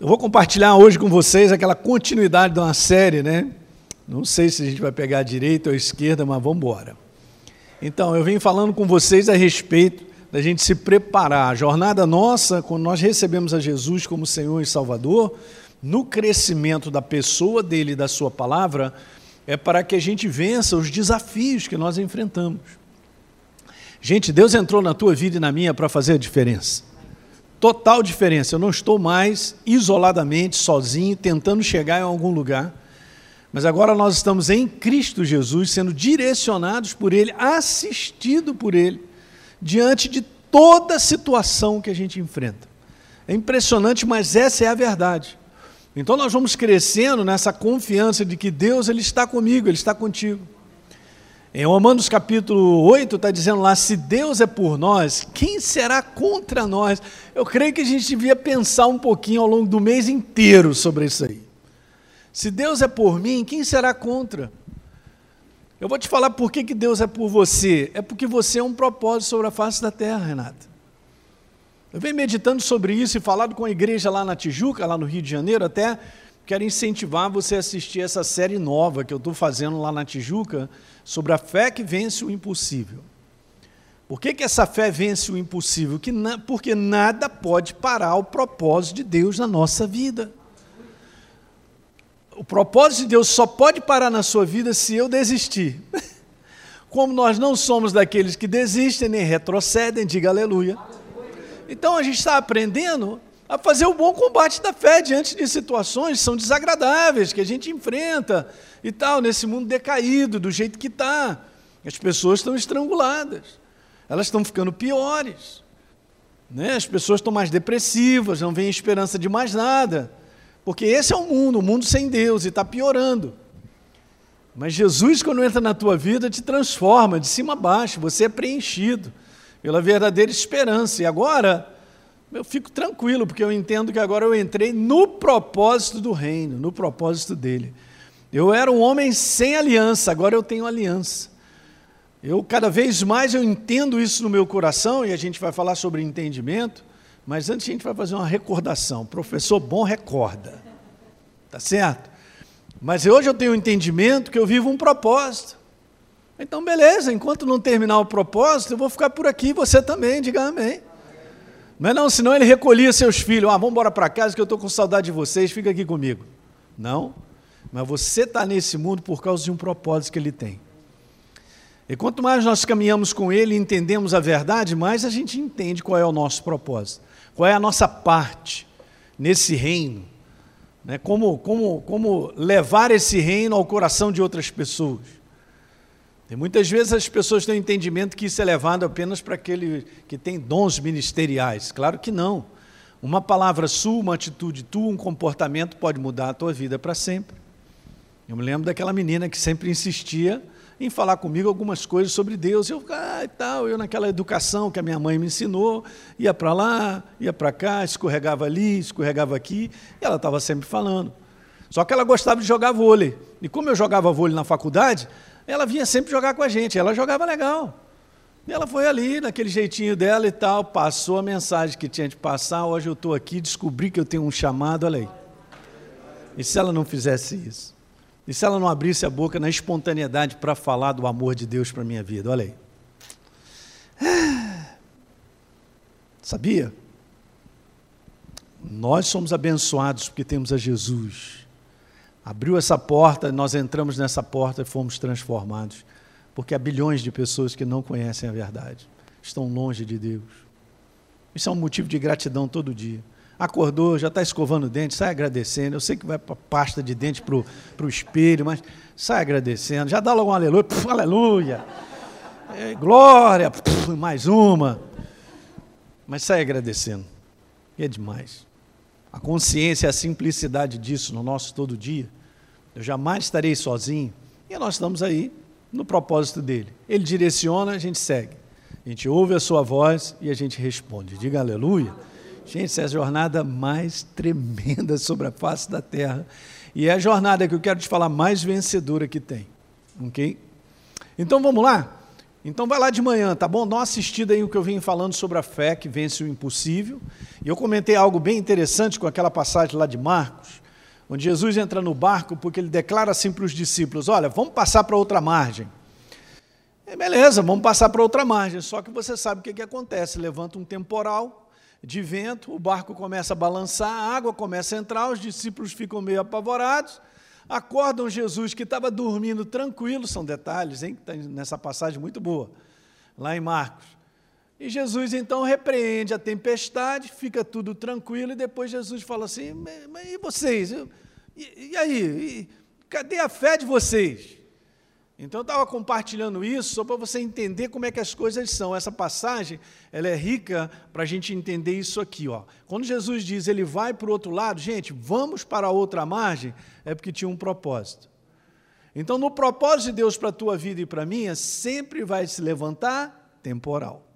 Eu vou compartilhar hoje com vocês aquela continuidade de uma série, né? Não sei se a gente vai pegar a direita ou a esquerda, mas vamos embora. Então, eu vim falando com vocês a respeito da gente se preparar. A jornada nossa, quando nós recebemos a Jesus como Senhor e Salvador, no crescimento da pessoa dele e da sua palavra, é para que a gente vença os desafios que nós enfrentamos. Gente, Deus entrou na tua vida e na minha para fazer a diferença. Total diferença. Eu não estou mais isoladamente, sozinho, tentando chegar em algum lugar. Mas agora nós estamos em Cristo Jesus, sendo direcionados por Ele, assistido por Ele, diante de toda situação que a gente enfrenta. É impressionante, mas essa é a verdade. Então nós vamos crescendo nessa confiança de que Deus ele está comigo, Ele está contigo. Em Romanos capítulo 8 está dizendo lá: se Deus é por nós, quem será contra nós? Eu creio que a gente devia pensar um pouquinho ao longo do mês inteiro sobre isso aí. Se Deus é por mim, quem será contra? Eu vou te falar por que, que Deus é por você. É porque você é um propósito sobre a face da terra, Renata. Eu venho meditando sobre isso e falado com a igreja lá na Tijuca, lá no Rio de Janeiro, até quero incentivar você a assistir essa série nova que eu estou fazendo lá na Tijuca sobre a fé que vence o impossível. Por que, que essa fé vence o impossível? Que na, porque nada pode parar o propósito de Deus na nossa vida. O propósito de Deus só pode parar na sua vida se eu desistir. Como nós não somos daqueles que desistem nem retrocedem, diga aleluia. Então a gente está aprendendo a fazer o bom combate da fé diante de situações que são desagradáveis, que a gente enfrenta e tal, nesse mundo decaído, do jeito que está. As pessoas estão estranguladas, elas estão ficando piores. Né? As pessoas estão mais depressivas, não vem esperança de mais nada. Porque esse é o mundo, o mundo sem Deus, e está piorando. Mas Jesus, quando entra na tua vida, te transforma de cima a baixo, você é preenchido pela verdadeira esperança. E agora eu fico tranquilo, porque eu entendo que agora eu entrei no propósito do reino, no propósito dele. Eu era um homem sem aliança, agora eu tenho aliança. Eu cada vez mais eu entendo isso no meu coração e a gente vai falar sobre entendimento, mas antes a gente vai fazer uma recordação. professor bom recorda. Tá certo? Mas hoje eu tenho um entendimento que eu vivo um propósito. Então, beleza, enquanto não terminar o propósito, eu vou ficar por aqui, você também, diga amém. Mas não, senão ele recolhia seus filhos. Ah, vamos embora para casa que eu estou com saudade de vocês, fica aqui comigo. Não, mas você está nesse mundo por causa de um propósito que ele tem. E quanto mais nós caminhamos com ele e entendemos a verdade, mais a gente entende qual é o nosso propósito, qual é a nossa parte nesse reino, né? como, como, como levar esse reino ao coração de outras pessoas. E muitas vezes as pessoas têm o entendimento que isso é levado apenas para aquele que tem dons ministeriais. Claro que não. Uma palavra sua, uma atitude tua, um comportamento pode mudar a tua vida para sempre. Eu me lembro daquela menina que sempre insistia em falar comigo algumas coisas sobre Deus. Eu, ah, e tal, eu naquela educação que a minha mãe me ensinou, ia para lá, ia para cá, escorregava ali, escorregava aqui, e ela estava sempre falando. Só que ela gostava de jogar vôlei. E como eu jogava vôlei na faculdade, ela vinha sempre jogar com a gente, ela jogava legal. E ela foi ali, naquele jeitinho dela e tal, passou a mensagem que tinha de passar. Hoje eu estou aqui, descobri que eu tenho um chamado, olha aí. E se ela não fizesse isso? E se ela não abrisse a boca na espontaneidade para falar do amor de Deus para a minha vida? Olha aí. Sabia? Nós somos abençoados porque temos a Jesus. Abriu essa porta, nós entramos nessa porta e fomos transformados. Porque há bilhões de pessoas que não conhecem a verdade, estão longe de Deus. Isso é um motivo de gratidão todo dia. Acordou, já está escovando o dente, sai agradecendo. Eu sei que vai para pasta de dente para o espelho, mas sai agradecendo. Já dá logo um aleluia, puf, aleluia. É, glória, puf, mais uma. Mas sai agradecendo. E é demais. A consciência, a simplicidade disso no nosso todo dia eu jamais estarei sozinho. E nós estamos aí no propósito dele. Ele direciona, a gente segue. A gente ouve a sua voz e a gente responde. Diga aleluia. Gente, essa é a jornada mais tremenda sobre a face da terra. E é a jornada que eu quero te falar mais vencedora que tem. Ok? Então vamos lá? Então vai lá de manhã, tá bom? Dá uma assistida aí o que eu vim falando sobre a fé que vence o impossível. E eu comentei algo bem interessante com aquela passagem lá de Marcos, onde Jesus entra no barco porque ele declara assim para os discípulos: Olha, vamos passar para outra margem. É, beleza, vamos passar para outra margem. Só que você sabe o que, que acontece: levanta um temporal de vento, o barco começa a balançar, a água começa a entrar, os discípulos ficam meio apavorados acordam Jesus que estava dormindo tranquilo, são detalhes, hein, está nessa passagem muito boa, lá em Marcos. E Jesus então repreende a tempestade, fica tudo tranquilo, e depois Jesus fala assim: mas e vocês? E, e aí? E, cadê a fé de vocês? Então eu estava compartilhando isso só para você entender como é que as coisas são. Essa passagem ela é rica para a gente entender isso aqui. Ó. Quando Jesus diz ele vai para o outro lado, gente, vamos para a outra margem, é porque tinha um propósito. Então, no propósito de Deus para a tua vida e para a minha, sempre vai se levantar temporal.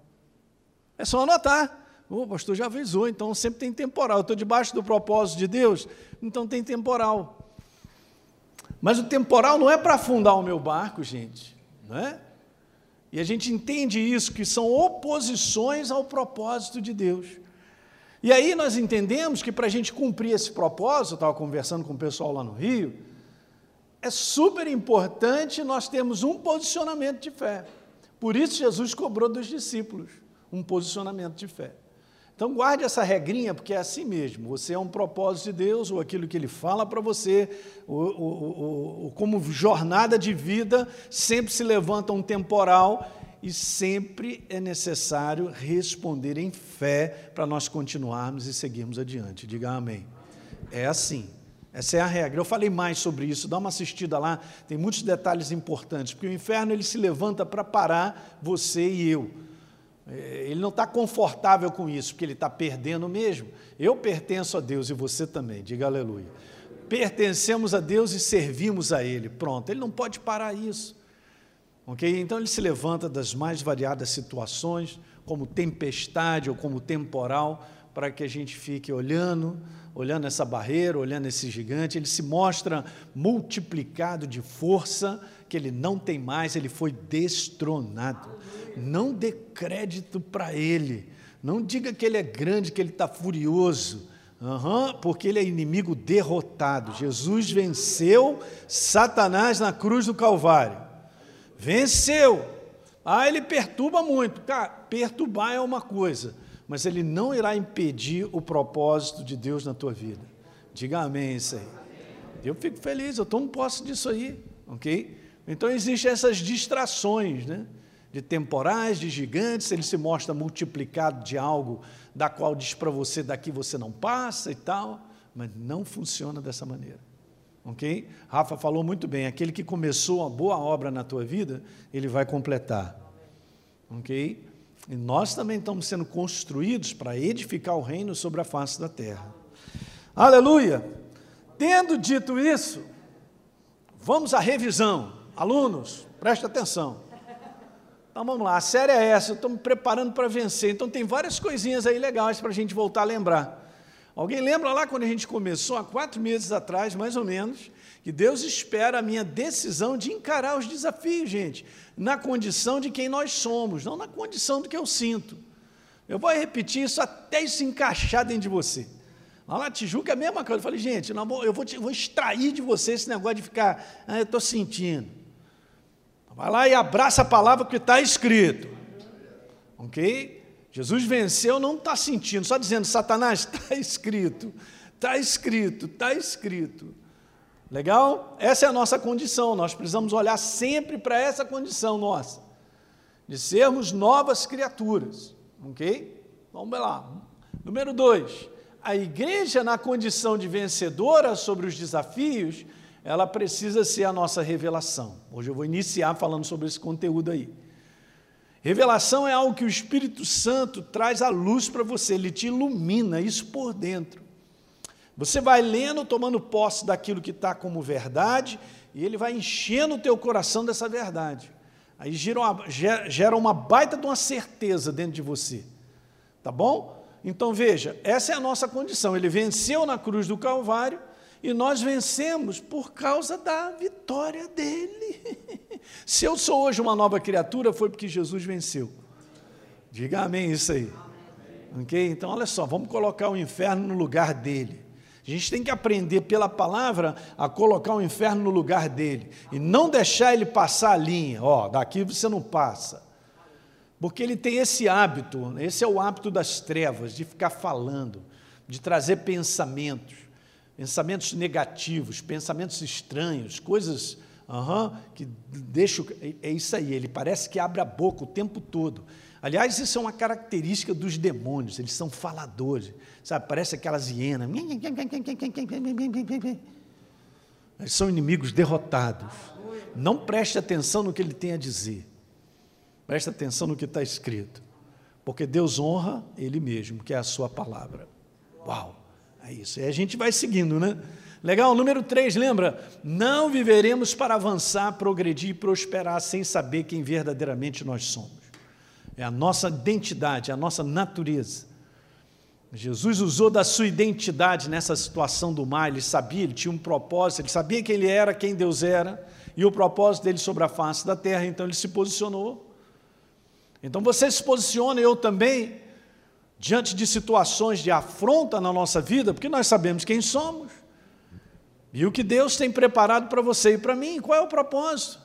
É só anotar. O pastor já avisou, então sempre tem temporal. Eu estou debaixo do propósito de Deus, então tem temporal. Mas o temporal não é para afundar o meu barco, gente, não é? E a gente entende isso, que são oposições ao propósito de Deus. E aí nós entendemos que para a gente cumprir esse propósito, eu estava conversando com o pessoal lá no Rio, é super importante nós termos um posicionamento de fé. Por isso Jesus cobrou dos discípulos um posicionamento de fé. Então guarde essa regrinha, porque é assim mesmo. Você é um propósito de Deus, ou aquilo que Ele fala para você, ou, ou, ou, como jornada de vida, sempre se levanta um temporal e sempre é necessário responder em fé para nós continuarmos e seguirmos adiante. Diga amém. É assim. Essa é a regra. Eu falei mais sobre isso, dá uma assistida lá, tem muitos detalhes importantes, porque o inferno ele se levanta para parar você e eu. É, ele não está confortável com isso, porque ele está perdendo mesmo. Eu pertenço a Deus e você também, diga aleluia. Pertencemos a Deus e servimos a Ele. Pronto, ele não pode parar isso. Ok? Então ele se levanta das mais variadas situações, como tempestade ou como temporal, para que a gente fique olhando, olhando essa barreira, olhando esse gigante. Ele se mostra multiplicado de força, que ele não tem mais, ele foi destronado. Não dê crédito para ele. Não diga que ele é grande, que ele está furioso. Uhum, porque ele é inimigo derrotado. Jesus venceu Satanás na cruz do Calvário. Venceu. Ah, ele perturba muito. Cara, perturbar é uma coisa, mas ele não irá impedir o propósito de Deus na tua vida. Diga amém isso aí. Eu fico feliz, eu tomo posse disso aí, ok? Então existem essas distrações, né? de temporais, de gigantes, ele se mostra multiplicado de algo da qual diz para você daqui você não passa e tal, mas não funciona dessa maneira. Ok? Rafa falou muito bem, aquele que começou uma boa obra na tua vida, ele vai completar. Ok? E nós também estamos sendo construídos para edificar o reino sobre a face da terra. Aleluia! Tendo dito isso, vamos à revisão. Alunos, preste atenção. Então vamos lá, a série é essa, estou me preparando para vencer. Então tem várias coisinhas aí legais para a gente voltar a lembrar. Alguém lembra lá quando a gente começou, há quatro meses atrás, mais ou menos, que Deus espera a minha decisão de encarar os desafios, gente, na condição de quem nós somos, não na condição do que eu sinto. Eu vou repetir isso até isso encaixar dentro de você. Lá na Tijuca é a mesma coisa. Eu falei, gente, eu vou, vou extrair de você esse negócio de ficar, ah, eu estou sentindo. Vai lá e abraça a palavra que está escrito. Ok? Jesus venceu, não está sentindo, só dizendo, Satanás, está escrito, está escrito, está escrito. Legal? Essa é a nossa condição, nós precisamos olhar sempre para essa condição nossa, de sermos novas criaturas. Ok? Vamos lá. Número dois, a igreja na condição de vencedora sobre os desafios ela precisa ser a nossa revelação. Hoje eu vou iniciar falando sobre esse conteúdo aí. Revelação é algo que o Espírito Santo traz à luz para você, ele te ilumina isso por dentro. Você vai lendo, tomando posse daquilo que está como verdade, e ele vai enchendo o teu coração dessa verdade. Aí gera uma, gera uma baita de uma certeza dentro de você. Tá bom? Então veja, essa é a nossa condição. Ele venceu na cruz do Calvário, E nós vencemos por causa da vitória dele. Se eu sou hoje uma nova criatura, foi porque Jesus venceu. Diga amém isso aí. Ok? Então, olha só, vamos colocar o inferno no lugar dele. A gente tem que aprender pela palavra a colocar o inferno no lugar dele e não deixar ele passar a linha. Ó, daqui você não passa. Porque ele tem esse hábito, esse é o hábito das trevas, de ficar falando, de trazer pensamentos, pensamentos negativos, pensamentos estranhos, coisas uhum, que deixam. É, é isso aí, ele parece que abre a boca o tempo todo. Aliás, isso é uma característica dos demônios, eles são faladores, sabe? Parece aquelas hienas. Eles são inimigos derrotados. Não preste atenção no que ele tem a dizer. Preste atenção no que está escrito. Porque Deus honra Ele mesmo, que é a sua palavra. Uau! É isso. E a gente vai seguindo, né? Legal, número 3, lembra? Não viveremos para avançar, progredir e prosperar sem saber quem verdadeiramente nós somos é a nossa identidade, é a nossa natureza. Jesus usou da sua identidade nessa situação do mar, ele sabia, ele tinha um propósito, ele sabia que ele era quem Deus era, e o propósito dele sobre a face da terra, então ele se posicionou. Então você se posiciona, eu também, diante de situações de afronta na nossa vida, porque nós sabemos quem somos, e o que Deus tem preparado para você e para mim, qual é o propósito?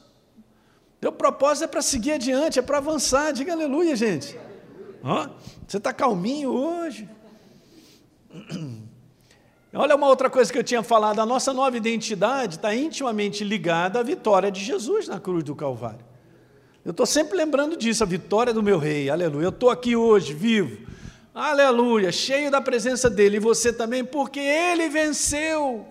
Teu propósito é para seguir adiante, é para avançar. Diga aleluia, gente. Ó, você está calminho hoje. Olha uma outra coisa que eu tinha falado: a nossa nova identidade está intimamente ligada à vitória de Jesus na cruz do Calvário. Eu estou sempre lembrando disso, a vitória do meu rei, aleluia. Eu estou aqui hoje, vivo, aleluia, cheio da presença dele, e você também, porque ele venceu.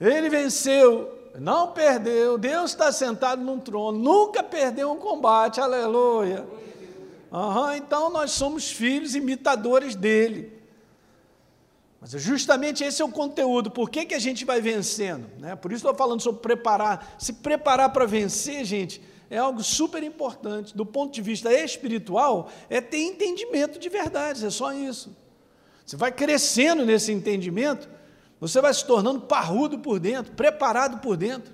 Ele venceu não perdeu, Deus está sentado num trono, nunca perdeu um combate, aleluia. Uhum, então nós somos filhos imitadores dele. Mas é justamente esse é o conteúdo, por que, que a gente vai vencendo? Né? Por isso estou falando sobre preparar. Se preparar para vencer, gente, é algo super importante. Do ponto de vista espiritual, é ter entendimento de verdades, é só isso. Você vai crescendo nesse entendimento, você vai se tornando parrudo por dentro, preparado por dentro.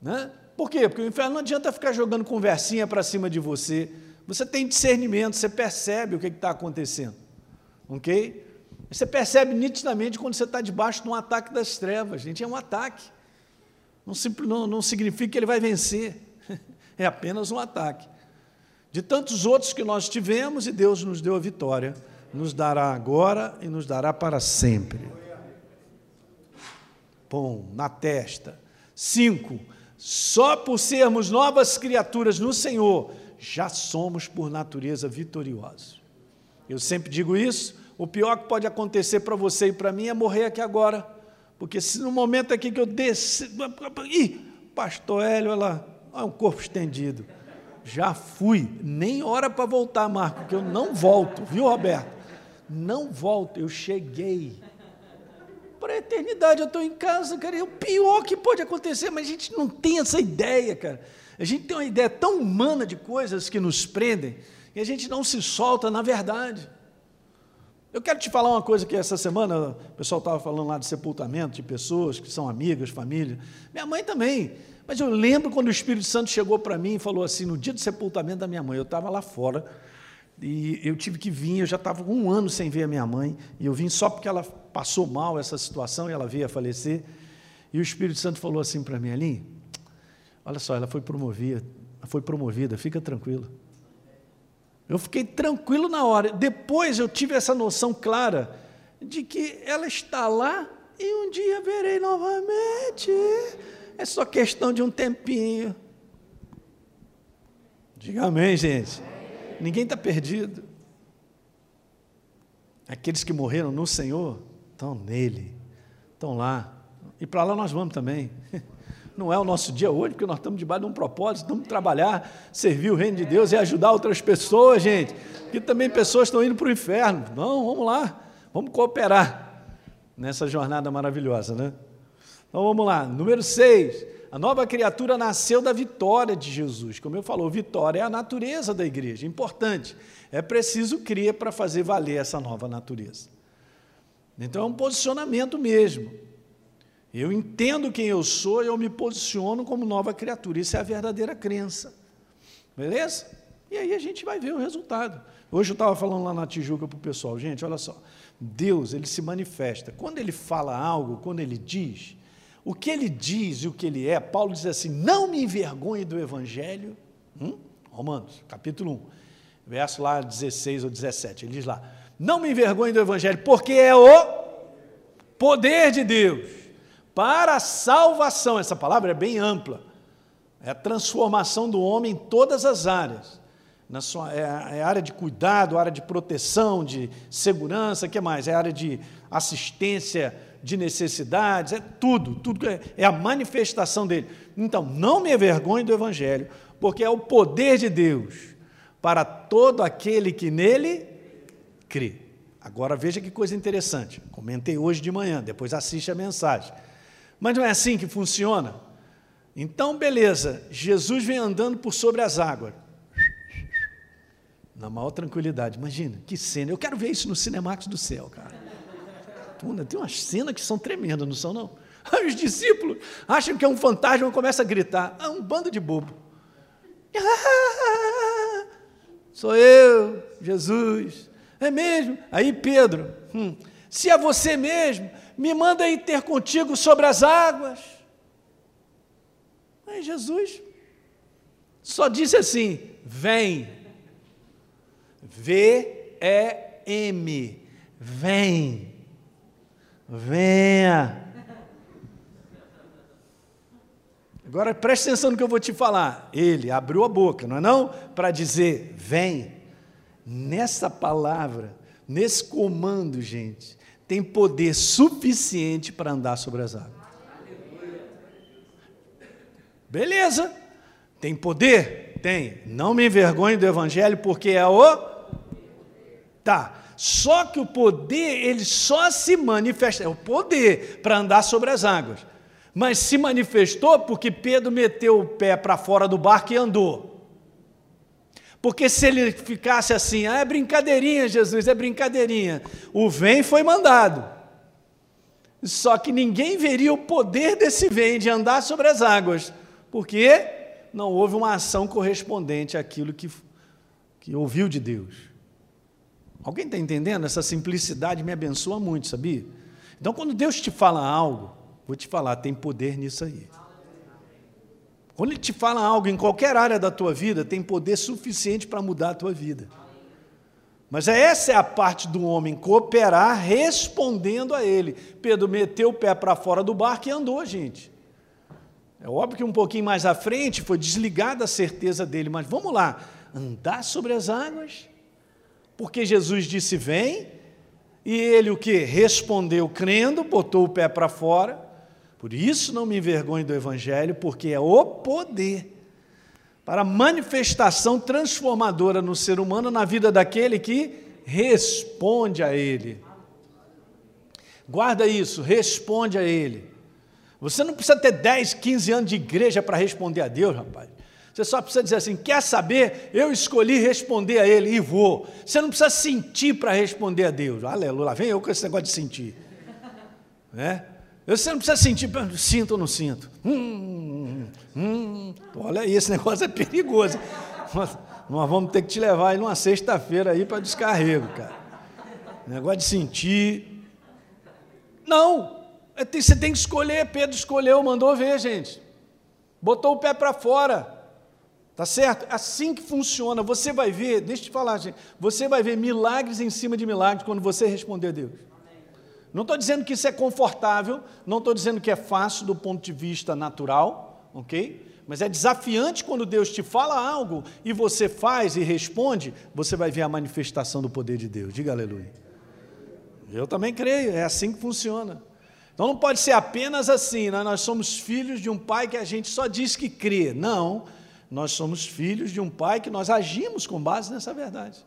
Né? Por quê? Porque o inferno não adianta ficar jogando conversinha para cima de você. Você tem discernimento, você percebe o que está acontecendo. Ok? Você percebe nitidamente quando você está debaixo de um ataque das trevas. Gente, é um ataque. Não, não, não significa que ele vai vencer. É apenas um ataque. De tantos outros que nós tivemos e Deus nos deu a vitória, nos dará agora e nos dará para sempre pão na testa. Cinco, só por sermos novas criaturas no Senhor, já somos por natureza vitoriosos. Eu sempre digo isso. O pior que pode acontecer para você e para mim é morrer aqui agora. Porque se no momento aqui que eu desci. Ih, pastor Hélio, ela. Olha um corpo estendido. Já fui. Nem hora para voltar, Marco, que eu não volto, viu, Roberto? Não volto, eu cheguei para a eternidade. Eu estou em casa, cara. É o pior que pode acontecer, mas a gente não tem essa ideia, cara. A gente tem uma ideia tão humana de coisas que nos prendem e a gente não se solta na verdade. Eu quero te falar uma coisa que essa semana o pessoal estava falando lá de sepultamento de pessoas que são amigas, família. Minha mãe também. Mas eu lembro quando o Espírito Santo chegou para mim e falou assim, no dia do sepultamento da minha mãe, eu estava lá fora, e eu tive que vir, eu já estava um ano sem ver a minha mãe, e eu vim só porque ela passou mal essa situação e ela veio a falecer. E o Espírito Santo falou assim para mim, Aline, olha só, ela foi promovida, foi promovida, fica tranquilo. Eu fiquei tranquilo na hora. Depois eu tive essa noção clara de que ela está lá e um dia verei novamente. É só questão de um tempinho. Diga amém, gente. Ninguém está perdido. Aqueles que morreram no Senhor estão nele, estão lá. E para lá nós vamos também. Não é o nosso dia hoje, porque nós estamos debaixo de um propósito, estamos trabalhar, servir o reino de Deus e ajudar outras pessoas, gente. Porque também pessoas estão indo para o inferno. Não, vamos lá, vamos cooperar nessa jornada maravilhosa, né? Então vamos lá, número 6. A nova criatura nasceu da vitória de Jesus. Como eu falou, vitória é a natureza da igreja. Importante. É preciso crer para fazer valer essa nova natureza. Então é um posicionamento mesmo. Eu entendo quem eu sou e eu me posiciono como nova criatura. Isso é a verdadeira crença. Beleza? E aí a gente vai ver o resultado. Hoje eu estava falando lá na Tijuca para o pessoal, gente, olha só. Deus, ele se manifesta. Quando ele fala algo, quando ele diz, o que ele diz e o que ele é, Paulo diz assim: não me envergonhe do Evangelho. Hum? Romanos, capítulo 1, verso lá 16 ou 17. Ele diz lá: não me envergonhe do Evangelho, porque é o poder de Deus para a salvação. Essa palavra é bem ampla. É a transformação do homem em todas as áreas. Na sua, é, é área de cuidado, área de proteção, de segurança, que mais? É área de assistência de necessidades, é tudo, tudo é, é a manifestação dele. Então, não me envergonhe do Evangelho, porque é o poder de Deus para todo aquele que nele crê. Agora veja que coisa interessante. Comentei hoje de manhã, depois assiste a mensagem. Mas não é assim que funciona? Então, beleza, Jesus vem andando por sobre as águas. Na maior tranquilidade. Imagina, que cena. Eu quero ver isso no Cinemax do céu, cara. Tem umas cenas que são tremendas, não são, não? Os discípulos acham que é um fantasma e começam a gritar. É um bando de bobo. Sou eu, Jesus. É mesmo? Aí Pedro, hum, se é você mesmo, me manda ir ter contigo sobre as águas. Aí Jesus só disse assim: vem. V-E-M. Vem. Venha. Agora preste atenção no que eu vou te falar. Ele abriu a boca, não é não? Para dizer, vem. Nessa palavra, nesse comando, gente, tem poder suficiente para andar sobre as águas. Beleza, tem poder? Tem. Não me envergonhe do Evangelho, porque é o. Tá. Só que o poder, ele só se manifesta, é o poder para andar sobre as águas. Mas se manifestou porque Pedro meteu o pé para fora do barco e andou. Porque se ele ficasse assim, ah, é brincadeirinha, Jesus, é brincadeirinha. O vem foi mandado. Só que ninguém veria o poder desse vem de andar sobre as águas, porque não houve uma ação correspondente àquilo que, que ouviu de Deus. Alguém está entendendo? Essa simplicidade me abençoa muito, sabia? Então, quando Deus te fala algo, vou te falar, tem poder nisso aí. Quando ele te fala algo em qualquer área da tua vida, tem poder suficiente para mudar a tua vida. Mas essa é a parte do homem, cooperar respondendo a ele. Pedro meteu o pé para fora do barco e andou, gente. É óbvio que um pouquinho mais à frente foi desligada a certeza dele, mas vamos lá, andar sobre as águas? Porque Jesus disse: vem, e ele o que? Respondeu crendo, botou o pé para fora. Por isso não me envergonhe do Evangelho, porque é o poder para manifestação transformadora no ser humano, na vida daquele que responde a Ele. Guarda isso, responde a Ele. Você não precisa ter 10, 15 anos de igreja para responder a Deus, rapaz. Você só precisa dizer assim: quer saber? Eu escolhi responder a Ele e vou. Você não precisa sentir para responder a Deus. Aleluia, vem eu com esse negócio de sentir. Né? Você não precisa sentir, sinto ou não sinto. Hum, hum, olha aí, esse negócio é perigoso. Nós, nós vamos ter que te levar aí numa sexta-feira aí para descarrego, cara. Negócio de sentir. Não, é, você tem que escolher. Pedro escolheu, mandou ver, gente. Botou o pé para fora. Tá certo? É assim que funciona. Você vai ver, deixa eu te falar, gente. Você vai ver milagres em cima de milagres quando você responder a Deus. Não estou dizendo que isso é confortável, não estou dizendo que é fácil do ponto de vista natural, ok? Mas é desafiante quando Deus te fala algo e você faz e responde, você vai ver a manifestação do poder de Deus. Diga aleluia. Eu também creio, é assim que funciona. Então não pode ser apenas assim, né? nós somos filhos de um pai que a gente só diz que crê. Não, nós somos filhos de um pai que nós agimos com base nessa verdade.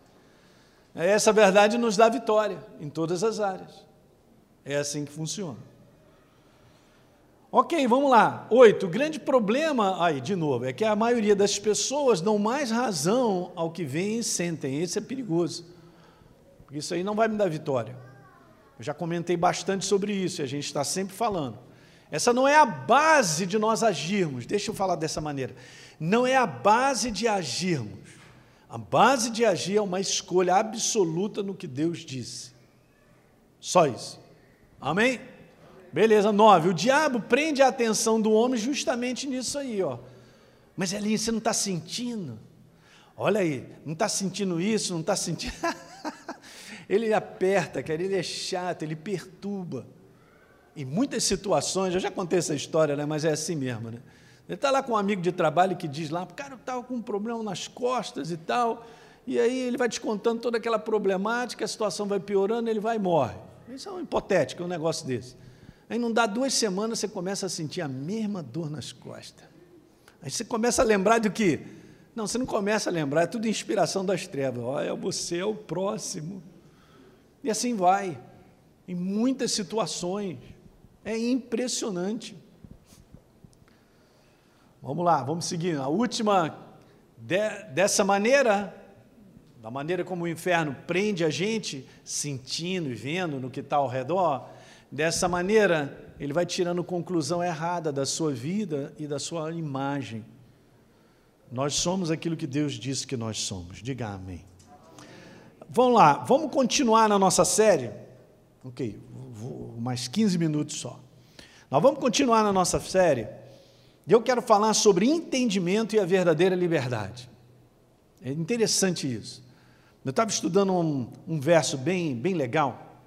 Essa verdade nos dá vitória em todas as áreas. É assim que funciona. Ok, vamos lá. Oito, o grande problema, aí de novo, é que a maioria das pessoas dão mais razão ao que vem e sentem. Esse é perigoso. Isso aí não vai me dar vitória. Eu já comentei bastante sobre isso e a gente está sempre falando. Essa não é a base de nós agirmos, deixa eu falar dessa maneira. Não é a base de agirmos. A base de agir é uma escolha absoluta no que Deus disse. Só isso. Amém? Beleza, nove. O diabo prende a atenção do homem justamente nisso aí, ó. Mas Elinho, você não está sentindo? Olha aí, não está sentindo isso, não está sentindo. ele aperta, cara, ele é chato, ele perturba. Em muitas situações, eu já contei essa história, né, mas é assim mesmo. Né? Ele está lá com um amigo de trabalho que diz lá, cara, eu estava com um problema nas costas e tal, e aí ele vai descontando toda aquela problemática, a situação vai piorando, ele vai e morre. Isso é um hipotético, é um negócio desse. Aí não dá duas semanas, você começa a sentir a mesma dor nas costas. Aí você começa a lembrar do que? Não, você não começa a lembrar, é tudo inspiração das trevas. Olha, você é o próximo. E assim vai, em muitas situações. É impressionante. Vamos lá, vamos seguir. A última, de, dessa maneira, da maneira como o inferno prende a gente, sentindo e vendo no que está ao redor, dessa maneira ele vai tirando conclusão errada da sua vida e da sua imagem. Nós somos aquilo que Deus disse que nós somos. Diga amém. Vamos lá, vamos continuar na nossa série. Ok, vou, mais 15 minutos só. Nós vamos continuar na nossa série. E eu quero falar sobre entendimento e a verdadeira liberdade. É interessante isso. Eu estava estudando um, um verso bem, bem legal.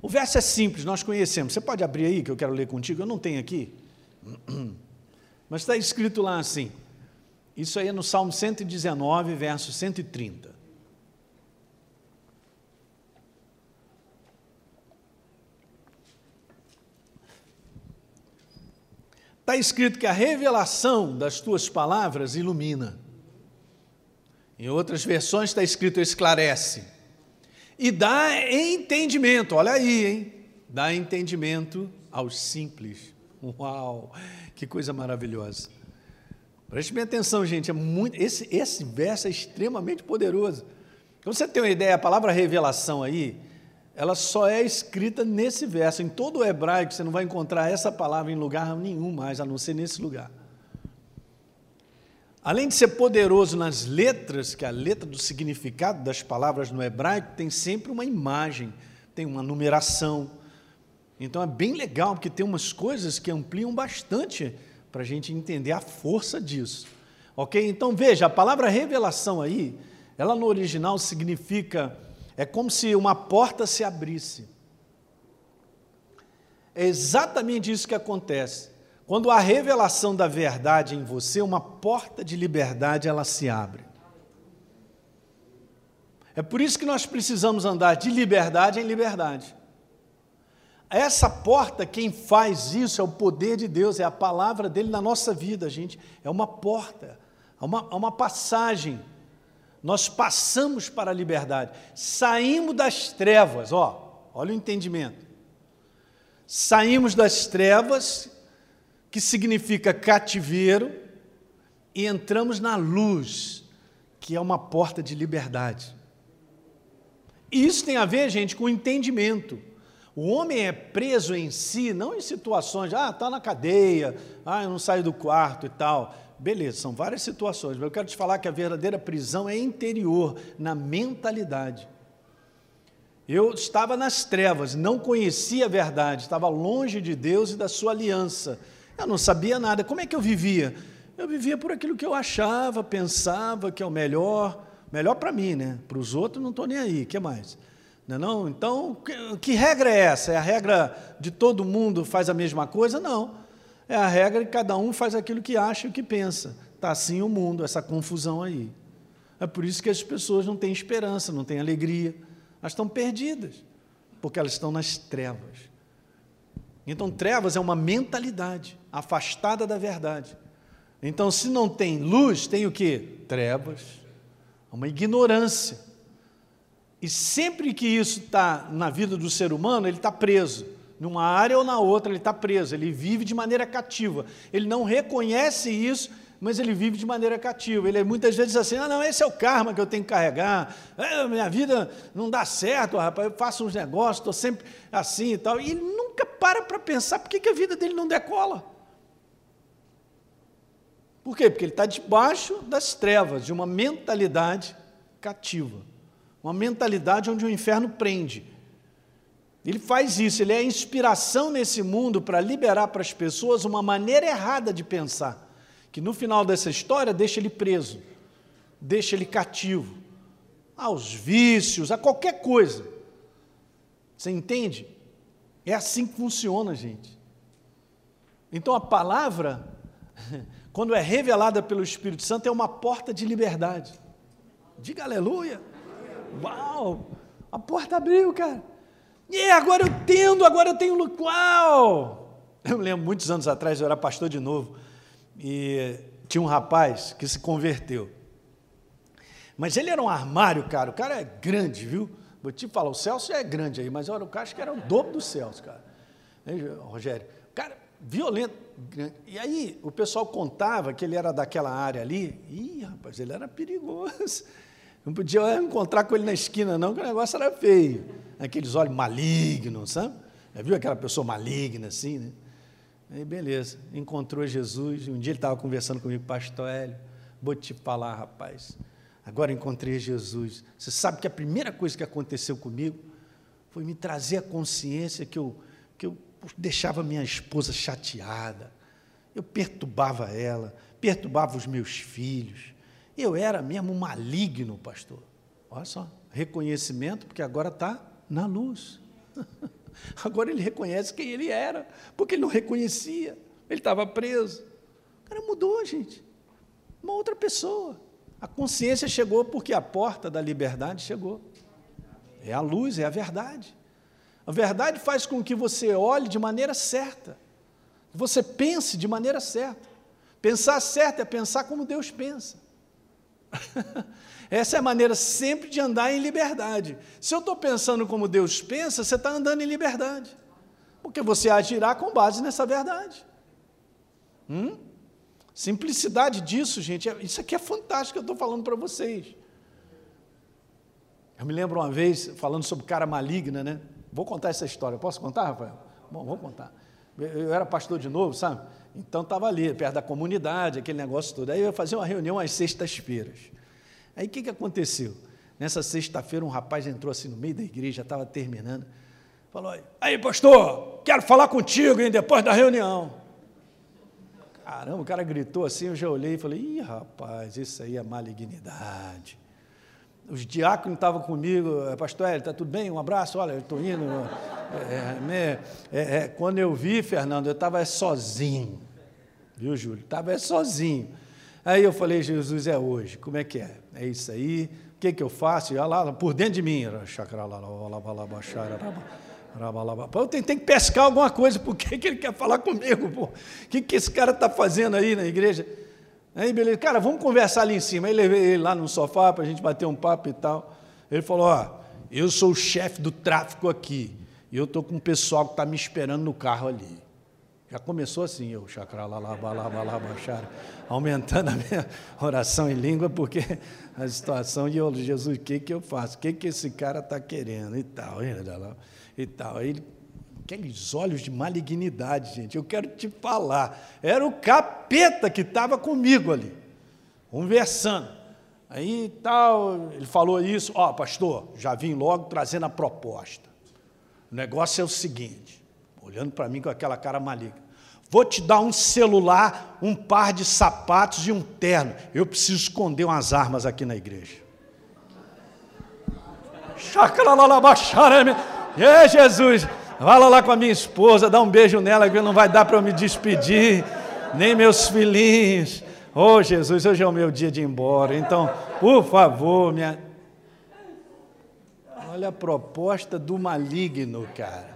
O verso é simples, nós conhecemos. Você pode abrir aí que eu quero ler contigo? Eu não tenho aqui. Mas está escrito lá assim. Isso aí é no Salmo 119, verso 130. Está escrito que a revelação das tuas palavras ilumina. Em outras versões está escrito esclarece. E dá entendimento, olha aí, hein? Dá entendimento aos simples. Uau, que coisa maravilhosa. Preste bem atenção, gente, é muito, esse, esse verso é extremamente poderoso. Quando você tem uma ideia, a palavra revelação aí, ela só é escrita nesse verso. Em todo o hebraico você não vai encontrar essa palavra em lugar nenhum mais, a não ser nesse lugar. Além de ser poderoso nas letras, que é a letra do significado das palavras no hebraico tem sempre uma imagem, tem uma numeração. Então é bem legal, porque tem umas coisas que ampliam bastante para a gente entender a força disso. Ok? Então veja, a palavra revelação aí, ela no original significa é como se uma porta se abrisse. É exatamente isso que acontece. Quando há revelação da verdade em você, uma porta de liberdade ela se abre. É por isso que nós precisamos andar de liberdade em liberdade. Essa porta, quem faz isso é o poder de Deus, é a palavra dele na nossa vida, gente. É uma porta, é uma, é uma passagem nós passamos para a liberdade, saímos das trevas, ó, olha o entendimento. Saímos das trevas, que significa cativeiro, e entramos na luz, que é uma porta de liberdade. E isso tem a ver, gente, com o entendimento. O homem é preso em si, não em situações, ah, está na cadeia, ah, eu não saio do quarto e tal. Beleza, são várias situações, mas eu quero te falar que a verdadeira prisão é interior, na mentalidade. Eu estava nas trevas, não conhecia a verdade, estava longe de Deus e da sua aliança. Eu não sabia nada. Como é que eu vivia? Eu vivia por aquilo que eu achava, pensava que é o melhor, melhor para mim, né? Para os outros não estou nem aí. O que mais? Não, é não? Então, que, que regra é essa? É a regra de todo mundo faz a mesma coisa? Não. É a regra que cada um faz aquilo que acha e o que pensa. Está assim o mundo, essa confusão aí. É por isso que as pessoas não têm esperança, não têm alegria. Elas estão perdidas, porque elas estão nas trevas. Então, trevas é uma mentalidade afastada da verdade. Então, se não tem luz, tem o que? Trevas, uma ignorância. E sempre que isso está na vida do ser humano, ele está preso. Numa área ou na outra, ele está preso, ele vive de maneira cativa. Ele não reconhece isso, mas ele vive de maneira cativa. Ele muitas vezes assim, ah, não, esse é o karma que eu tenho que carregar, é, minha vida não dá certo, rapaz, eu faço uns negócios, estou sempre assim e tal. E ele nunca para para pensar por que, que a vida dele não decola. Por quê? Porque ele está debaixo das trevas, de uma mentalidade cativa, uma mentalidade onde o inferno prende. Ele faz isso, ele é inspiração nesse mundo para liberar para as pessoas uma maneira errada de pensar que no final dessa história deixa ele preso, deixa ele cativo aos vícios, a qualquer coisa. Você entende? É assim que funciona, gente. Então a palavra, quando é revelada pelo Espírito Santo, é uma porta de liberdade. Diga aleluia. Uau! A porta abriu, cara. E agora eu tendo, agora eu tenho uau! Eu lembro muitos anos atrás, eu era pastor de novo e tinha um rapaz que se converteu. Mas ele era um armário, cara. O cara é grande, viu? Vou te falar, o Celso é grande aí, mas olha, o cara acho que era o dobro do Celso, cara. Rogério? Cara, violento. E aí o pessoal contava que ele era daquela área ali. Ih, rapaz, ele era perigoso. Não podia encontrar com ele na esquina, não, que o negócio era feio. Aqueles olhos malignos, sabe? Já viu aquela pessoa maligna assim, né? Aí, beleza, encontrou Jesus. Um dia ele estava conversando comigo, pastor Hélio. Vou te falar, rapaz. Agora encontrei Jesus. Você sabe que a primeira coisa que aconteceu comigo foi me trazer a consciência que eu, que eu deixava minha esposa chateada. Eu perturbava ela, perturbava os meus filhos. Eu era mesmo maligno, pastor. Olha só, reconhecimento, porque agora está na luz. Agora ele reconhece quem ele era, porque ele não reconhecia, ele estava preso. O cara mudou, gente. Uma outra pessoa. A consciência chegou porque a porta da liberdade chegou. É a luz, é a verdade. A verdade faz com que você olhe de maneira certa, você pense de maneira certa. Pensar certo é pensar como Deus pensa. Essa é a maneira sempre de andar em liberdade. Se eu estou pensando como Deus pensa, você está andando em liberdade. Porque você agirá com base nessa verdade. Hum? Simplicidade disso, gente, é, isso aqui é fantástico que eu estou falando para vocês. Eu me lembro uma vez, falando sobre cara maligna, né? Vou contar essa história. Posso contar, Rafael? Bom, vou contar. Eu era pastor de novo, sabe? Então estava ali, perto da comunidade, aquele negócio todo. Aí eu ia fazer uma reunião às sextas-feiras. Aí o que, que aconteceu? Nessa sexta-feira, um rapaz entrou assim no meio da igreja, estava terminando. Falou: Aí, pastor, quero falar contigo, hein, depois da reunião. Caramba, o cara gritou assim, eu já olhei e falei: Ih, rapaz, isso aí é malignidade. Os diáconos estavam comigo, é, pastor está tudo bem? Um abraço, olha, eu estou indo. É, é, é, quando eu vi, Fernando, eu estava sozinho, viu, Júlio? Estava sozinho. Aí eu falei, Jesus, é hoje, como é que é? É isso aí, o que, que eu faço? E lá, por dentro de mim, eu tentei pescar alguma coisa, por que, que ele quer falar comigo? O que, que esse cara está fazendo aí na igreja? Aí, beleza, cara, vamos conversar ali em cima. Aí levei ele lá no sofá para a gente bater um papo e tal. Ele falou: Ó, eu sou o chefe do tráfico aqui, e eu estou com o pessoal que está me esperando no carro ali. Já começou assim, eu, chacralalabalabalabaxara, aumentando a minha oração em língua, porque a situação, e eu, Jesus, o que, que eu faço? O que, que esse cara está querendo? E tal, e tal. Aí, aqueles olhos de malignidade, gente, eu quero te falar, era o capeta que estava comigo ali, conversando. Aí tal, ele falou isso, ó, oh, pastor, já vim logo trazendo a proposta. O negócio é o seguinte, olhando para mim com aquela cara maligna. Vou te dar um celular, um par de sapatos e um terno. Eu preciso esconder umas armas aqui na igreja. É Jesus, vai lá com a minha esposa, dá um beijo nela que não vai dar para eu me despedir, nem meus filhinhos. Oh Jesus, hoje é o meu dia de ir embora. Então, por favor, minha. Olha a proposta do maligno, cara.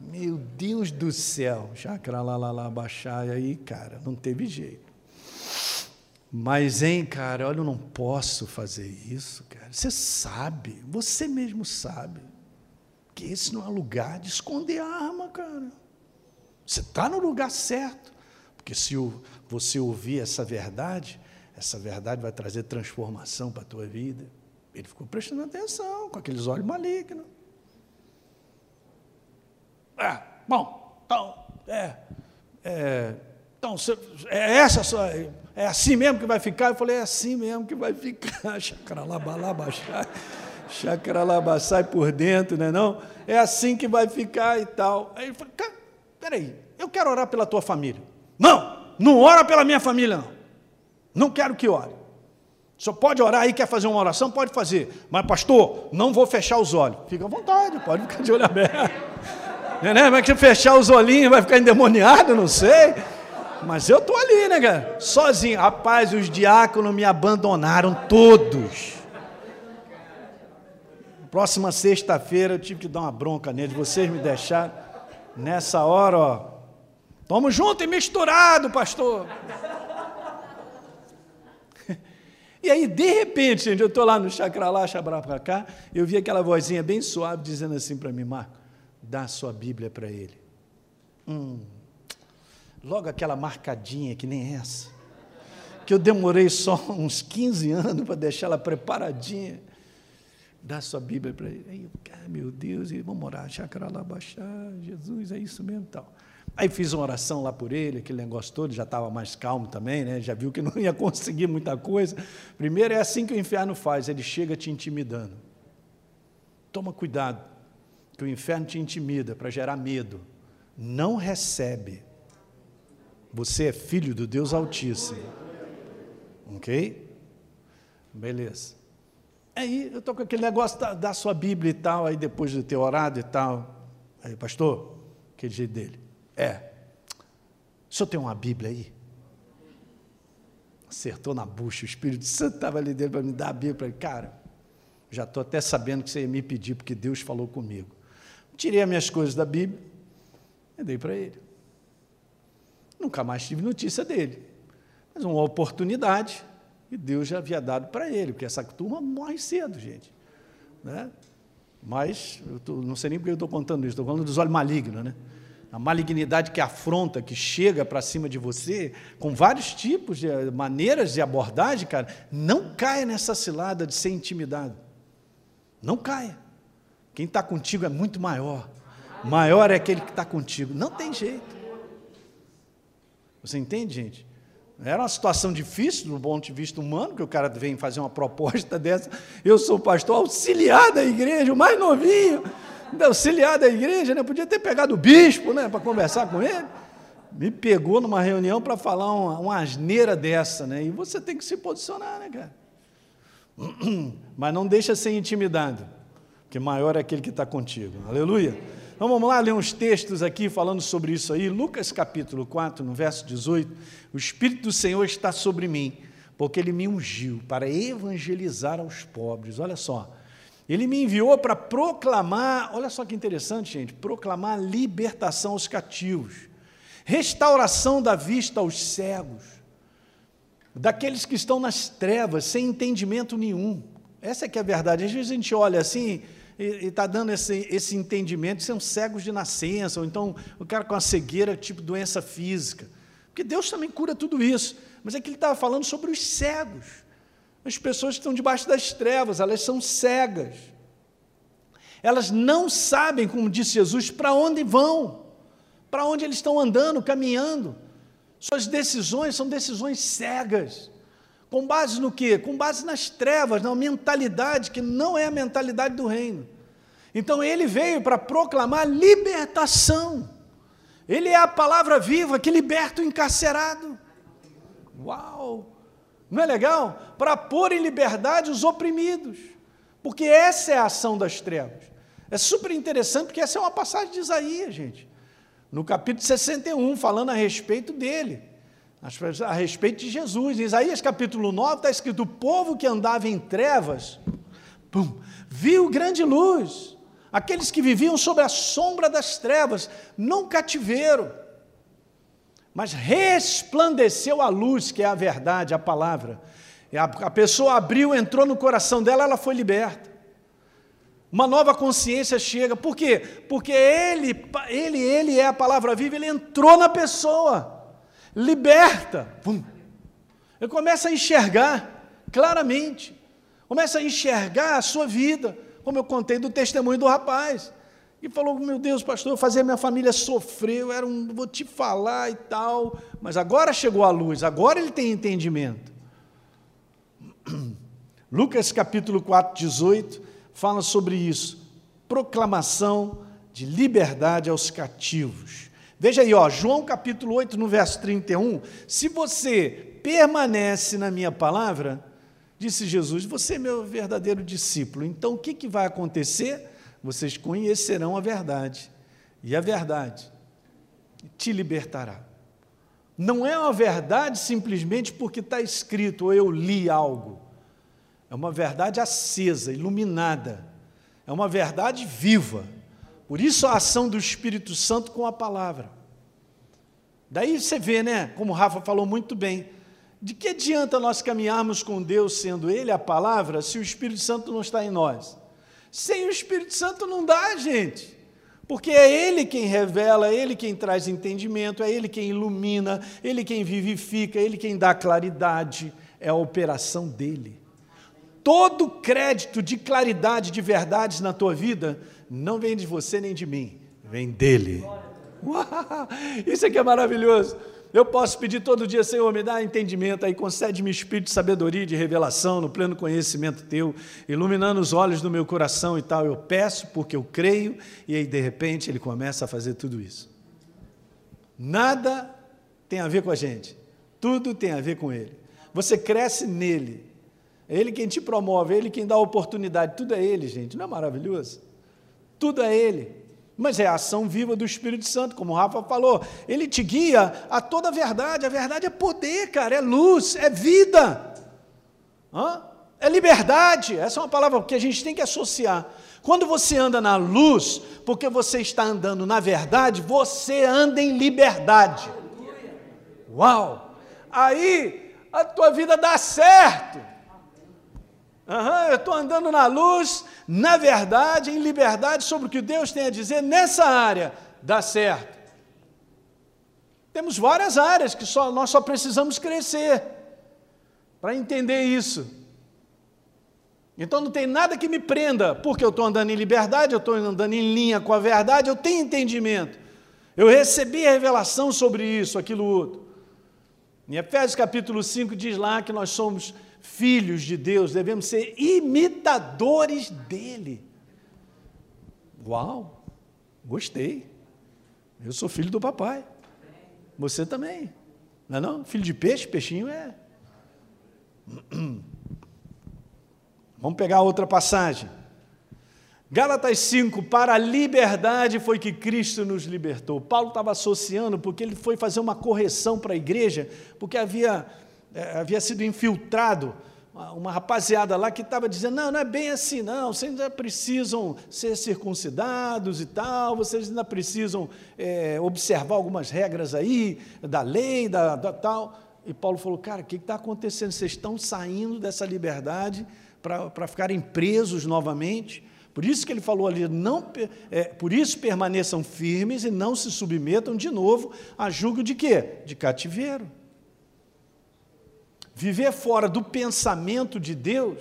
Meu Deus do céu, chacra lá, lá, lá, baixar, aí, cara, não teve jeito. Mas, hein, cara, olha, eu não posso fazer isso, cara. Você sabe, você mesmo sabe, que esse não é lugar de esconder a arma, cara. Você está no lugar certo. Porque se você ouvir essa verdade, essa verdade vai trazer transformação para a tua vida. Ele ficou prestando atenção, com aqueles olhos malignos. É, bom, então, é, é então, é essa só, é assim mesmo que vai ficar? Eu falei, é assim mesmo que vai ficar. Chacralabalabachai, chacralabaçai por dentro, né não? É assim que vai ficar e tal. Aí ele falou, peraí, eu quero orar pela tua família. Não, não ora pela minha família, não. Não quero que ore. Só pode orar aí, quer fazer uma oração? Pode fazer. Mas, pastor, não vou fechar os olhos. Fica à vontade, pode ficar de olho aberto. Não é, né? Mas que fechar os olhinhos vai ficar endemoniado, não sei. Mas eu estou ali, né, cara? Sozinho. Rapaz, os diáconos me abandonaram todos. Próxima sexta-feira eu tive que dar uma bronca neles. Vocês me deixaram nessa hora, ó. Tamo junto e misturado, pastor. E aí, de repente, gente, eu estou lá no chakra lá, chakra para cá, eu vi aquela vozinha bem suave dizendo assim para mim, Marco, dá a sua Bíblia para ele. Hum, logo aquela marcadinha que nem essa, que eu demorei só uns 15 anos para deixar ela preparadinha. Dá a sua Bíblia para ele. Aí eu, ah, meu Deus, e vamos orar, chakra lá baixar, Jesus, é isso mesmo tal. Aí fiz uma oração lá por ele, aquele negócio todo, já estava mais calmo também, né? já viu que não ia conseguir muita coisa. Primeiro é assim que o inferno faz, ele chega te intimidando. Toma cuidado, que o inferno te intimida para gerar medo. Não recebe. Você é filho do Deus Altíssimo. Ok? Beleza. Aí eu estou com aquele negócio da, da sua Bíblia e tal, aí depois de ter orado e tal. Aí, pastor, aquele jeito dele. É. O senhor tem uma Bíblia aí? Acertou na bucha, o Espírito Santo estava ali dentro para me dar a Bíblia. Cara, já estou até sabendo que você ia me pedir, porque Deus falou comigo. Tirei as minhas coisas da Bíblia e dei para ele. Nunca mais tive notícia dele. Mas uma oportunidade que Deus já havia dado para ele, porque essa turma morre cedo, gente. Né? Mas, eu tô, não sei nem porque eu estou contando isso, estou falando dos olhos malignos, né? a malignidade que afronta, que chega para cima de você, com vários tipos de maneiras de abordagem, cara, não caia nessa cilada de ser intimidado. Não caia. Quem está contigo é muito maior. Maior é aquele que está contigo. Não tem jeito. Você entende, gente? Era uma situação difícil do ponto de vista humano, que o cara vem fazer uma proposta dessa. Eu sou pastor auxiliar da igreja, o mais novinho auxiliar da igreja, né? Podia ter pegado o bispo, né? Para conversar com ele. Me pegou numa reunião para falar uma, uma asneira dessa, né? E você tem que se posicionar, né, cara? Mas não deixa ser intimidado, porque maior é aquele que está contigo. Aleluia. Então vamos lá ler uns textos aqui falando sobre isso aí. Lucas capítulo 4, no verso 18. O Espírito do Senhor está sobre mim, porque ele me ungiu para evangelizar aos pobres. Olha só. Ele me enviou para proclamar, olha só que interessante, gente, proclamar libertação aos cativos, restauração da vista aos cegos, daqueles que estão nas trevas, sem entendimento nenhum. Essa é que é a verdade. Às vezes a gente olha assim e está dando esse, esse entendimento, são cegos de nascença, ou então o cara com a cegueira, tipo doença física. Porque Deus também cura tudo isso. Mas é que ele estava falando sobre os cegos as pessoas que estão debaixo das trevas, elas são cegas. Elas não sabem, como disse Jesus, para onde vão, para onde eles estão andando, caminhando. Suas decisões são decisões cegas. Com base no quê? Com base nas trevas, na mentalidade que não é a mentalidade do reino. Então ele veio para proclamar libertação. Ele é a palavra viva que liberta o encarcerado. Uau! Não é legal? Para pôr em liberdade os oprimidos. Porque essa é a ação das trevas. É super interessante, porque essa é uma passagem de Isaías, gente. No capítulo 61, falando a respeito dele, a respeito de Jesus. Em Isaías capítulo 9 está escrito: o povo que andava em trevas, pum, viu grande luz. Aqueles que viviam sob a sombra das trevas, não cativeram mas resplandeceu a luz, que é a verdade, a palavra. A, pessoa abriu, entrou no coração dela, ela foi liberta. Uma nova consciência chega. Por quê? Porque ele, ele, ele é a palavra viva, ele entrou na pessoa. Liberta. Pum. Ele começa a enxergar claramente, começa a enxergar a sua vida, como eu contei do testemunho do rapaz. E falou: Meu Deus, pastor, eu fazia minha família sofrer, eu era um, vou te falar e tal. Mas agora chegou a luz, agora ele tem entendimento. Lucas capítulo 4, 18, fala sobre isso. Proclamação de liberdade aos cativos. Veja aí, ó, João capítulo 8, no verso 31. Se você permanece na minha palavra, disse Jesus, você é meu verdadeiro discípulo. Então o que, que vai acontecer? Vocês conhecerão a verdade, e a verdade te libertará. Não é uma verdade simplesmente porque está escrito ou eu li algo. É uma verdade acesa, iluminada. É uma verdade viva. Por isso a ação do Espírito Santo com a palavra. Daí você vê, né, como o Rafa falou muito bem, de que adianta nós caminharmos com Deus sendo Ele a palavra, se o Espírito Santo não está em nós? Sem o Espírito Santo não dá, gente. Porque é Ele quem revela, é Ele quem traz entendimento, é Ele quem ilumina, Ele quem vivifica, é Ele quem dá claridade, é a operação dele. Todo crédito de claridade, de verdades na tua vida, não vem de você nem de mim, vem dele. Uau, isso aqui é maravilhoso. Eu posso pedir todo dia, Senhor, me dá entendimento aí, concede-me espírito de sabedoria de revelação no pleno conhecimento teu, iluminando os olhos do meu coração e tal. Eu peço porque eu creio, e aí de repente ele começa a fazer tudo isso. Nada tem a ver com a gente, tudo tem a ver com ele. Você cresce nele, é Ele quem te promove, é Ele quem dá a oportunidade. Tudo é Ele, gente. Não é maravilhoso? Tudo é Ele. Mas é a ação viva do Espírito Santo, como o Rafa falou. Ele te guia a toda a verdade. A verdade é poder, cara, é luz, é vida. Hã? É liberdade. Essa é uma palavra que a gente tem que associar. Quando você anda na luz, porque você está andando na verdade, você anda em liberdade. Uau! Aí a tua vida dá certo. Uhum, eu estou andando na luz, na verdade, em liberdade sobre o que Deus tem a dizer nessa área. Dá certo. Temos várias áreas que só, nós só precisamos crescer para entender isso. Então não tem nada que me prenda, porque eu estou andando em liberdade, eu estou andando em linha com a verdade, eu tenho entendimento. Eu recebi a revelação sobre isso, aquilo outro. Em Efésios capítulo 5 diz lá que nós somos filhos de Deus, devemos ser imitadores dele. Uau, gostei. Eu sou filho do papai. Você também. Não é não? Filho de peixe, peixinho é. Vamos pegar outra passagem. Gálatas 5, para a liberdade foi que Cristo nos libertou. Paulo estava associando porque ele foi fazer uma correção para a igreja, porque havia é, havia sido infiltrado uma rapaziada lá que estava dizendo: não, não é bem assim, não, vocês ainda precisam ser circuncidados e tal, vocês ainda precisam é, observar algumas regras aí da lei, da, da tal. E Paulo falou: cara, o que está acontecendo? Vocês estão saindo dessa liberdade para ficarem presos novamente. Por isso que ele falou ali, não, é, por isso permaneçam firmes e não se submetam de novo a julgo de quê? De cativeiro. Viver fora do pensamento de Deus,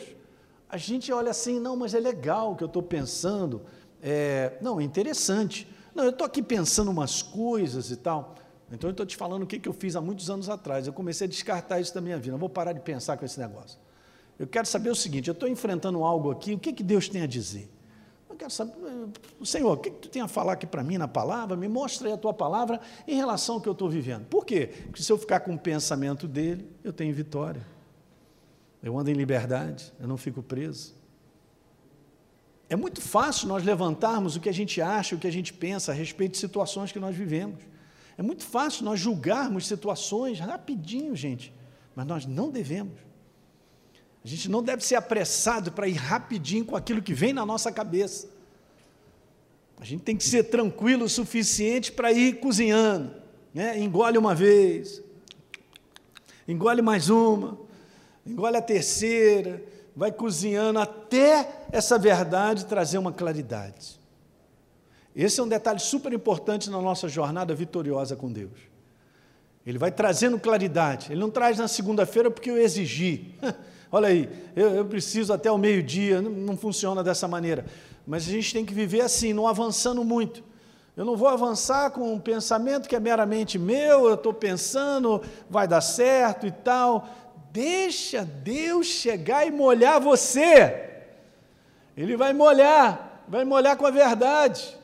a gente olha assim, não, mas é legal o que eu estou pensando, é, não, é interessante. Não, eu estou aqui pensando umas coisas e tal. Então eu estou te falando o que, que eu fiz há muitos anos atrás. Eu comecei a descartar isso da minha vida. Não vou parar de pensar com esse negócio. Eu quero saber o seguinte: eu estou enfrentando algo aqui, o que, que Deus tem a dizer? Eu quero saber, Senhor, o que, que tu tem a falar aqui para mim na palavra? Me mostra aí a tua palavra em relação ao que eu estou vivendo. Por quê? Porque se eu ficar com o pensamento dele, eu tenho vitória. Eu ando em liberdade, eu não fico preso. É muito fácil nós levantarmos o que a gente acha, o que a gente pensa a respeito de situações que nós vivemos. É muito fácil nós julgarmos situações rapidinho, gente, mas nós não devemos. A gente não deve ser apressado para ir rapidinho com aquilo que vem na nossa cabeça. A gente tem que ser tranquilo o suficiente para ir cozinhando. Né? Engole uma vez, engole mais uma, engole a terceira, vai cozinhando até essa verdade trazer uma claridade. Esse é um detalhe super importante na nossa jornada vitoriosa com Deus. Ele vai trazendo claridade. Ele não traz na segunda-feira porque eu exigi. Olha aí, eu, eu preciso até o meio-dia, não, não funciona dessa maneira. Mas a gente tem que viver assim, não avançando muito. Eu não vou avançar com um pensamento que é meramente meu, eu estou pensando, vai dar certo e tal. Deixa Deus chegar e molhar você. Ele vai molhar, vai molhar com a verdade.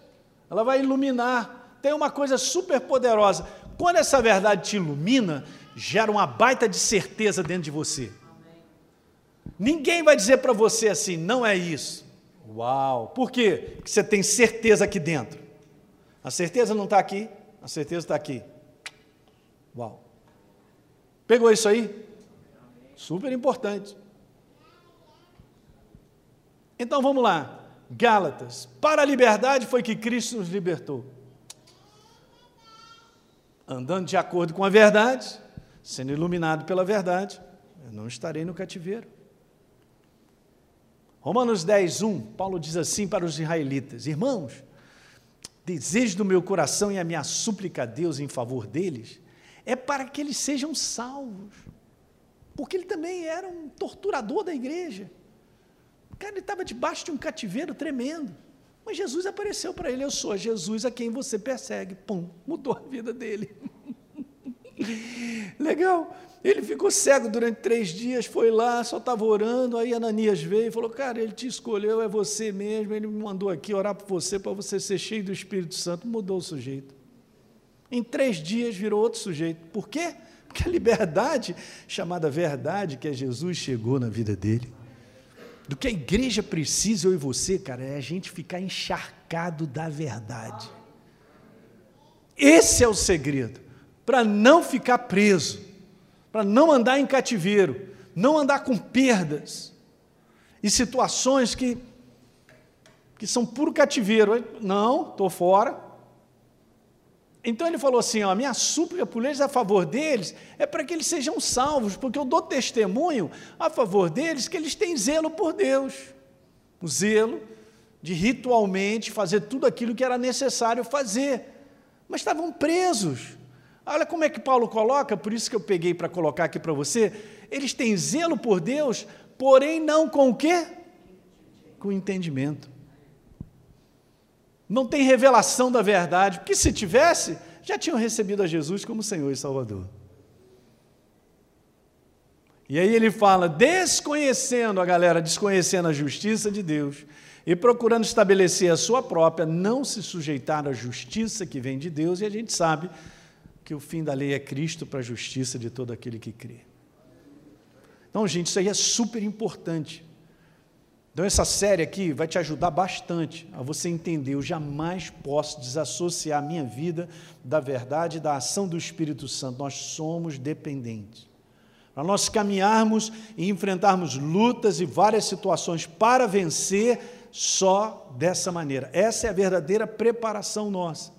Ela vai iluminar. Tem uma coisa super poderosa. Quando essa verdade te ilumina, gera uma baita de certeza dentro de você. Ninguém vai dizer para você assim, não é isso. Uau! Por quê? Porque você tem certeza aqui dentro. A certeza não está aqui, a certeza está aqui. Uau! Pegou isso aí? Super importante. Então vamos lá. Gálatas. Para a liberdade foi que Cristo nos libertou. Andando de acordo com a verdade, sendo iluminado pela verdade, eu não estarei no cativeiro. Romanos 10, 1, Paulo diz assim para os israelitas: Irmãos, desejo do meu coração e a minha súplica a Deus em favor deles é para que eles sejam salvos. Porque ele também era um torturador da igreja. O cara estava debaixo de um cativeiro tremendo. Mas Jesus apareceu para ele: Eu sou Jesus a quem você persegue. Pum, mudou a vida dele. Legal. Ele ficou cego durante três dias, foi lá, só estava orando. Aí Ananias veio e falou: Cara, ele te escolheu, é você mesmo. Ele me mandou aqui orar por você, para você ser cheio do Espírito Santo. Mudou o sujeito. Em três dias virou outro sujeito. Por quê? Porque a liberdade, chamada verdade, que é Jesus, chegou na vida dele. Do que a igreja precisa, eu e você, cara, é a gente ficar encharcado da verdade. Esse é o segredo, para não ficar preso para não andar em cativeiro, não andar com perdas e situações que, que são puro cativeiro. Não, estou fora. Então ele falou assim: ó, a minha súplica por eles a favor deles é para que eles sejam salvos, porque eu dou testemunho a favor deles que eles têm zelo por Deus. O zelo de ritualmente fazer tudo aquilo que era necessário fazer. Mas estavam presos. Olha como é que Paulo coloca, por isso que eu peguei para colocar aqui para você. Eles têm zelo por Deus, porém não com o quê? Com entendimento. Não tem revelação da verdade, porque se tivesse, já tinham recebido a Jesus como Senhor e Salvador. E aí ele fala, desconhecendo a galera, desconhecendo a justiça de Deus e procurando estabelecer a sua própria, não se sujeitar à justiça que vem de Deus, e a gente sabe que o fim da lei é Cristo para a justiça de todo aquele que crê. Então, gente, isso aí é super importante. Então, essa série aqui vai te ajudar bastante a você entender. Eu jamais posso desassociar a minha vida da verdade da ação do Espírito Santo. Nós somos dependentes. Para nós caminharmos e enfrentarmos lutas e várias situações para vencer, só dessa maneira. Essa é a verdadeira preparação nossa.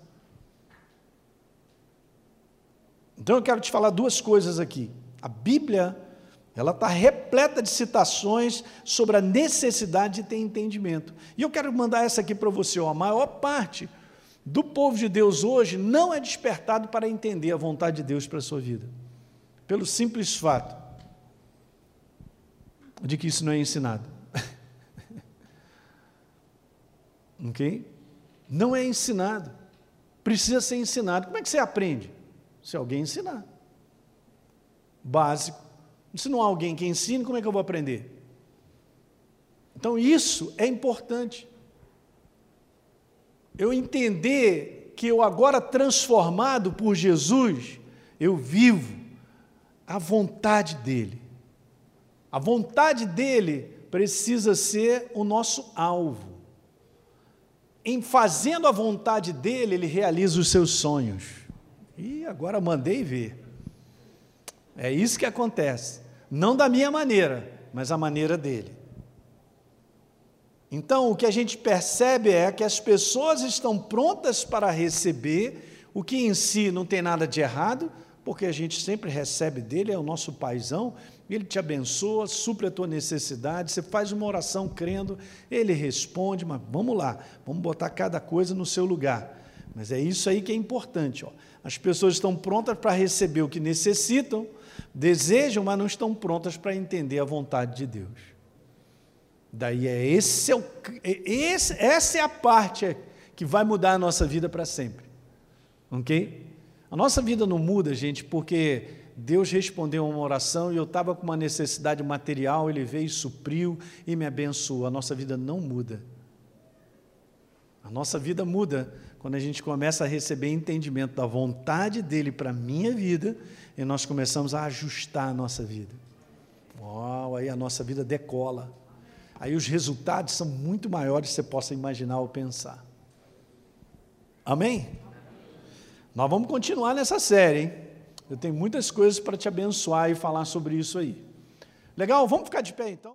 Então eu quero te falar duas coisas aqui. A Bíblia, ela está repleta de citações sobre a necessidade de ter entendimento. E eu quero mandar essa aqui para você. Ó, a maior parte do povo de Deus hoje não é despertado para entender a vontade de Deus para a sua vida. Pelo simples fato de que isso não é ensinado. ok? Não é ensinado. Precisa ser ensinado. Como é que você aprende? Se alguém ensinar. Básico. Se não há alguém que ensine, como é que eu vou aprender? Então, isso é importante. Eu entender que eu, agora transformado por Jesus, eu vivo a vontade dEle. A vontade dEle precisa ser o nosso alvo. Em fazendo a vontade dEle, Ele realiza os seus sonhos. E agora mandei ver. É isso que acontece. Não da minha maneira, mas a maneira dele. Então, o que a gente percebe é que as pessoas estão prontas para receber, o que em si não tem nada de errado, porque a gente sempre recebe dele, é o nosso paizão, ele te abençoa, supre a tua necessidade, você faz uma oração crendo, ele responde, mas vamos lá, vamos botar cada coisa no seu lugar. Mas é isso aí que é importante. Ó. As pessoas estão prontas para receber o que necessitam, desejam, mas não estão prontas para entender a vontade de Deus. Daí é esse, é o, é esse essa é a parte que vai mudar a nossa vida para sempre. Ok? A nossa vida não muda, gente, porque Deus respondeu uma oração e eu estava com uma necessidade material, Ele veio, supriu e me abençoou. A nossa vida não muda. A nossa vida muda quando a gente começa a receber entendimento da vontade dele para a minha vida e nós começamos a ajustar a nossa vida. Uau, aí a nossa vida decola. Aí os resultados são muito maiores que você possa imaginar ou pensar. Amém? Nós vamos continuar nessa série, hein? Eu tenho muitas coisas para te abençoar e falar sobre isso aí. Legal? Vamos ficar de pé então?